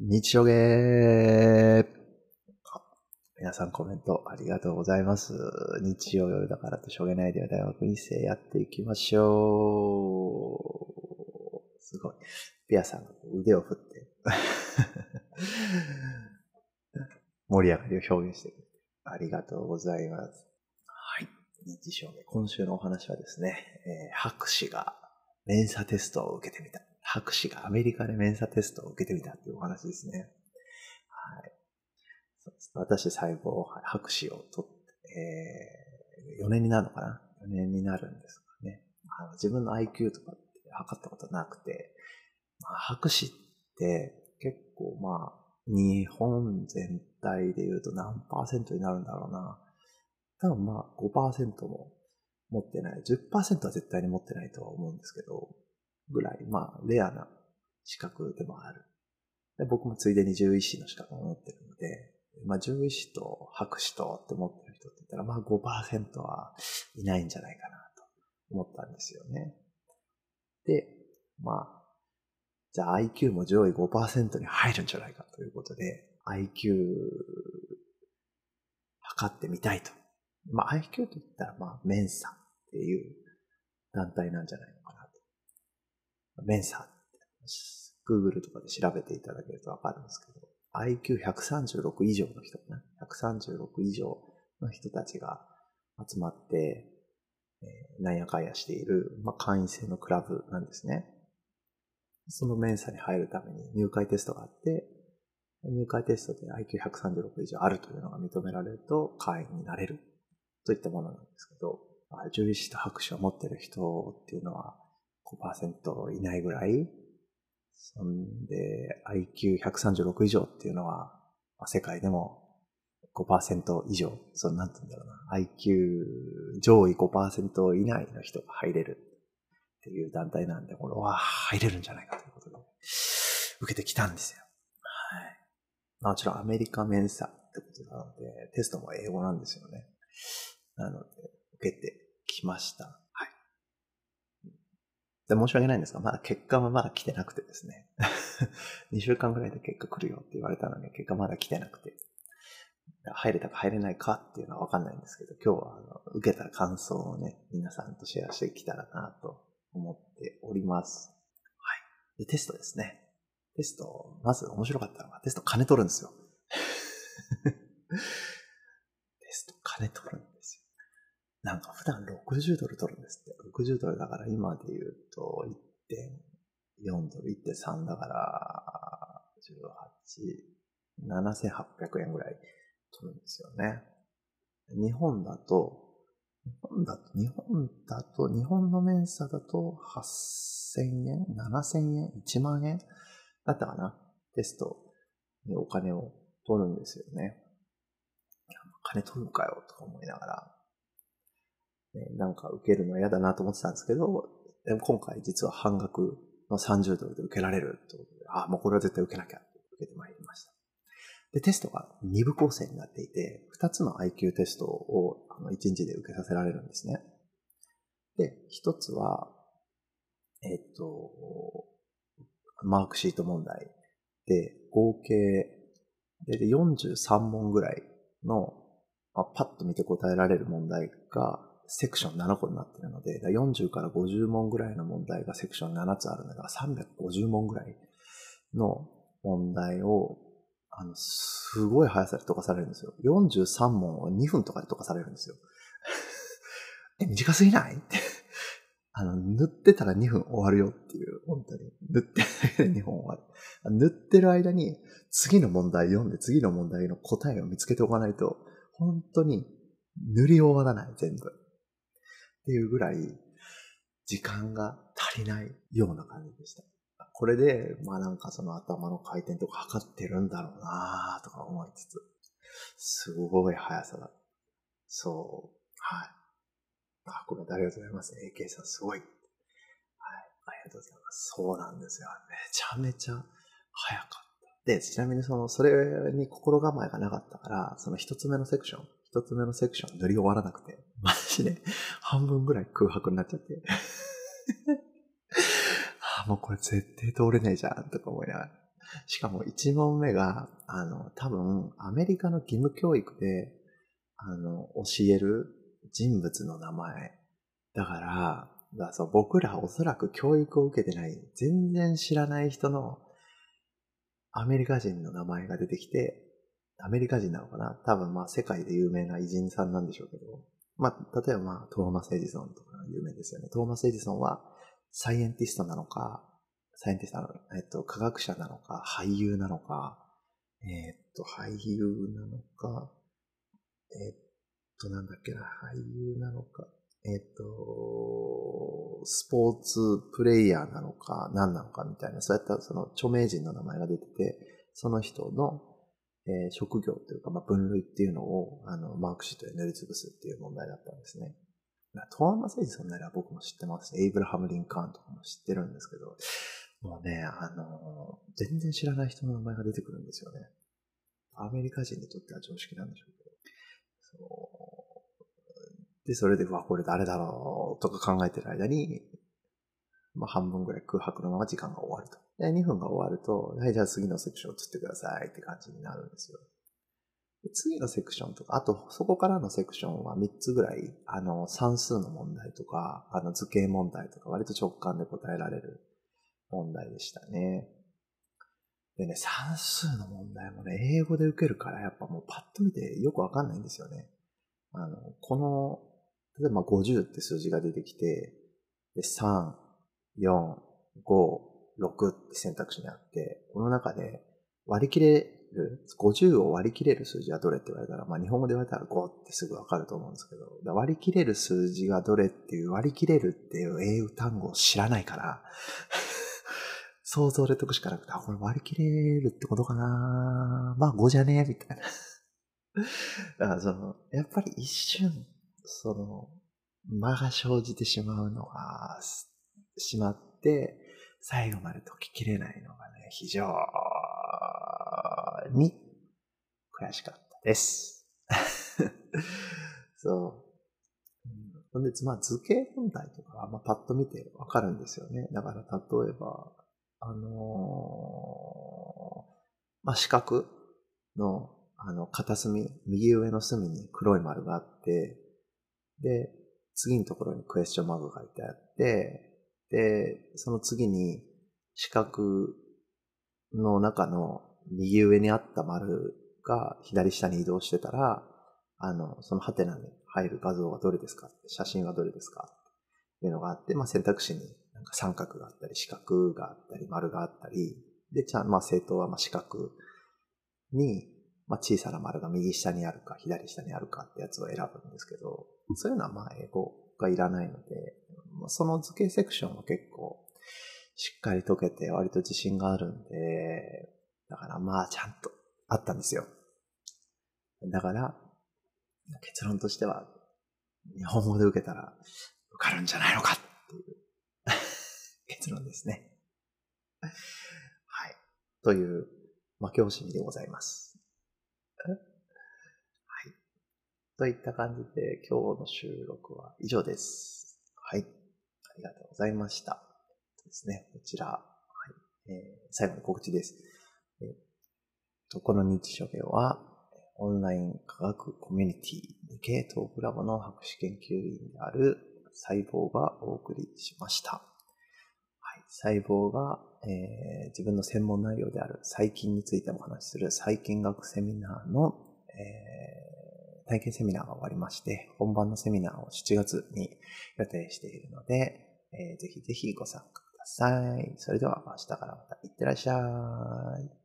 日曜ゲー皆さんコメントありがとうございます。日曜夜だからとしょげないでは大学院生やっていきましょう。すごい。ピアさんが腕を振って 盛り上がりを表現してくれてありがとうございます。はい。日照明。今週のお話はですね、えー博士がメンサテストを受けてみた。博士がアメリカでメンサテストを受けてみたっていうお話ですね。はい。そうです私、細胞博士を取って、えー4年になるのかな ?4 年になるんですがね。あの自分の IQ とかって測ったことなくて、まあ、博士って結構まあ、日本全体で言うと何パーセントになるんだろうな。多分まあ5%も持ってない。10%は絶対に持ってないとは思うんですけど、ぐらい、まあ、レアな資格でもある。で僕もついでに獣医師の資格を持ってるので、まあ、獣医師と博士とって持ってる人って言ったら、まあ5%はいないんじゃないかなと思ったんですよね。で、まあ、じゃあ IQ も上位5%に入るんじゃないかということで、IQ 測ってみたいと。まあ IQ と言ったら、まあ、メンサっていう団体なんじゃない。メンサって、Google とかで調べていただけるとわかるんですけど、IQ136 以上の人かな？136以上の人たちが集まって、えーなんやかんやしている、まあ、会員制のクラブなんですね。そのメンサに入るために入会テストがあって、入会テストで IQ136 以上あるというのが認められると会員になれるといったものなんですけど、獣医師と博士を持ってる人っていうのは5%いないぐらい。そんで IQ136 以上っていうのは、ま世界でも5%以上、そのなんて言うんだろうな、IQ 上位5%以内の人が入れるっていう団体なんで、これは入れるんじゃないかということで、受けてきたんですよ。はい。もちろんアメリカメンサってことなので、テストも英語なんですよね。なので、受けてきました。はい。で申し訳ないんですが、まだ結果はまだ来てなくてですね。2週間ぐらいで結果来るよって言われたのに、結果まだ来てなくて。入れたか入れないかっていうのはわかんないんですけど、今日はあの受けた感想をね、皆さんとシェアしてきたらなと思っております。はい。で、テストですね。テスト、まず面白かったのが、テスト金取るんですよ。テスト金取るんですよ。なんか普段60ドル取るんですって。60ドルだから今で言うと1.4ドル、1.3だから、18、7800円ぐらい取るんですよね。日本だと、日本だと、日本だと、日本のメンサだと8000円 ?7000 円 ?1 万円だったかなテストにお金を取るんですよね。金取るかよとか思いながら、なんか受けるの嫌だなと思ってたんですけど、でも今回実は半額の30ドルで受けられるということで、あ、もうこれは絶対受けなきゃって受けてまいりました。で、テストが2部構成になっていて、2つの IQ テストを1日で受けさせられるんですね。で、1つは、えっと、マークシート問題で、合計で43問ぐらいの、まあ、パッと見て答えられる問題がセクション7個になってるので、だか40から50問ぐらいの問題がセクション7つあるので、だから350問ぐらいの問題を、あの、すごい速さで解かされるんですよ。43問を2分とかで解かされるんですよ。え、短すぎない？って。あの、塗ってたら2分終わるよっていう、本当に。塗ってるだけで2分終わる。塗ってる間に次の問題読んで次の問題の答えを見つけておかないと、本当に塗り終わらない、全部。っていうぐらい、時間が足りないような感じでした。これで、まあなんかその頭の回転とか測ってるんだろうなとか思いつつ、すごい速さだ。そう。はい。あ、これありがとうございます。AK さんすごい。はい。ありがとうございます。そうなんですよ。めちゃめちゃ速かった。で、ちなみにその、それに心構えがなかったから、その一つ目のセクション、一つ目のセクション塗り終わらなくて、マジで半分ぐらい空白になっちゃって。あ、もうこれ絶対通れないじゃん、とか思いながら。しかも1問目が、あの、多分、アメリカの義務教育で、あの、教える人物の名前。だから、だそう僕らおそらく教育を受けてない、全然知らない人のアメリカ人の名前が出てきて、アメリカ人なのかな？多分まあ世界で有名な偉人さんなんでしょうけど、まあ例えばまあトーマス・エジソンとか有名ですよね。トーマス・エジソンはサイエンティストなのか、サイエンティストなのか、えっと、科学者なのか、俳優なのか、えっと、俳優なのか、えっと、なんだっけな、俳優なのか、えっと、スポーツプレイヤーなのか、何なのかみたいな、そうやったその著名人の名前が出てて、その人の、えー、職業というか、まあ、分類っていうのを、あの、マークシートで塗りつぶすっていう問題だったんですね。トーマス・エジソンなら僕も知ってますエイブラハム・リンカーンとかも知ってるんですけど、もうね、あの、全然知らない人の名前が出てくるんですよね。アメリカ人にとっては常識なんでしょうけど。そうで、それで、うわ、これ誰だろうとか考えてる間に、まあ、半分ぐらい空白のまま時間が終わると。で、2分が終わると、はい、じゃあ次のセクションを釣ってくださいって感じになるんですよ。で次のセクションとか、あと、そこからのセクションは3つぐらい、あの、算数の問題とか、あの、図形問題とか、割と直感で答えられる問題でしたね。でね、算数の問題もね、英語で受けるから、やっぱもうパッと見てよくわかんないんですよね。あの、この、例えば50って数字が出てきて、で、3、4、5、6って選択肢にあって、この中で割り切れる、50を割り切れる数字はどれって言われたら、まあ日本語で言われたら5ってすぐわかると思うんですけど、割り切れる数字がどれっていう割り切れるっていう英語単語を知らないから 想像で解くしかなくて、あ、これ割り切れるってことかなまあ5じゃねえみたいな。だからその、やっぱり一瞬、その、間が生じてしまうのが、しまって、最後まで解ききれないのがね、非常に悔しかったです。そう。ほんで、まあ、図形問題とかは、まあ、パッと見てわかるんですよね。だから、例えば、あのー、まあ、四角の、あの、片隅、右上の隅に黒い丸があって、で、次のところにクエスチョンマークが書いてあって、で、その次に四角の中の右上にあった丸が左下に移動してたら、あの、そのハテナに入る画像がどれですか？写真はどれですか？っていうのがあって、まあ、選択肢になんか三角があったり、四角があったり、丸があったり、で、ちゃん、まあ、政党はまあ四角に、まあ、小さな丸が右下にあるか、左下にあるかってやつを選ぶんですけど、そういうのはまあ、英語がいらないので、その図形セクションは結構、しっかり解けて割と自信があるんで、だからまあ、ちゃんとあったんですよ。だから、結論としては、日本語で受けたら受かるんじゃないのかっていう結論ですね。はい。という、まあ、教師でございます。はい。といった感じで、今日の収録は以上です。はい。ありがとうございました。ですね、こちら、はいえー、最後に告知です。えー、とこの日常では、オンライン科学コミュニティ理系トークラボの博士研究員である細胞がお送りしました。はい細胞が、えー、自分の専門内容である細菌についてお話しする細菌学セミナーの、えー、体験セミナーが終わりまして、本番のセミナーを7月に予定しているので、えー、ぜひぜひご参加ください。それでは明日からまた行ってらっしゃい。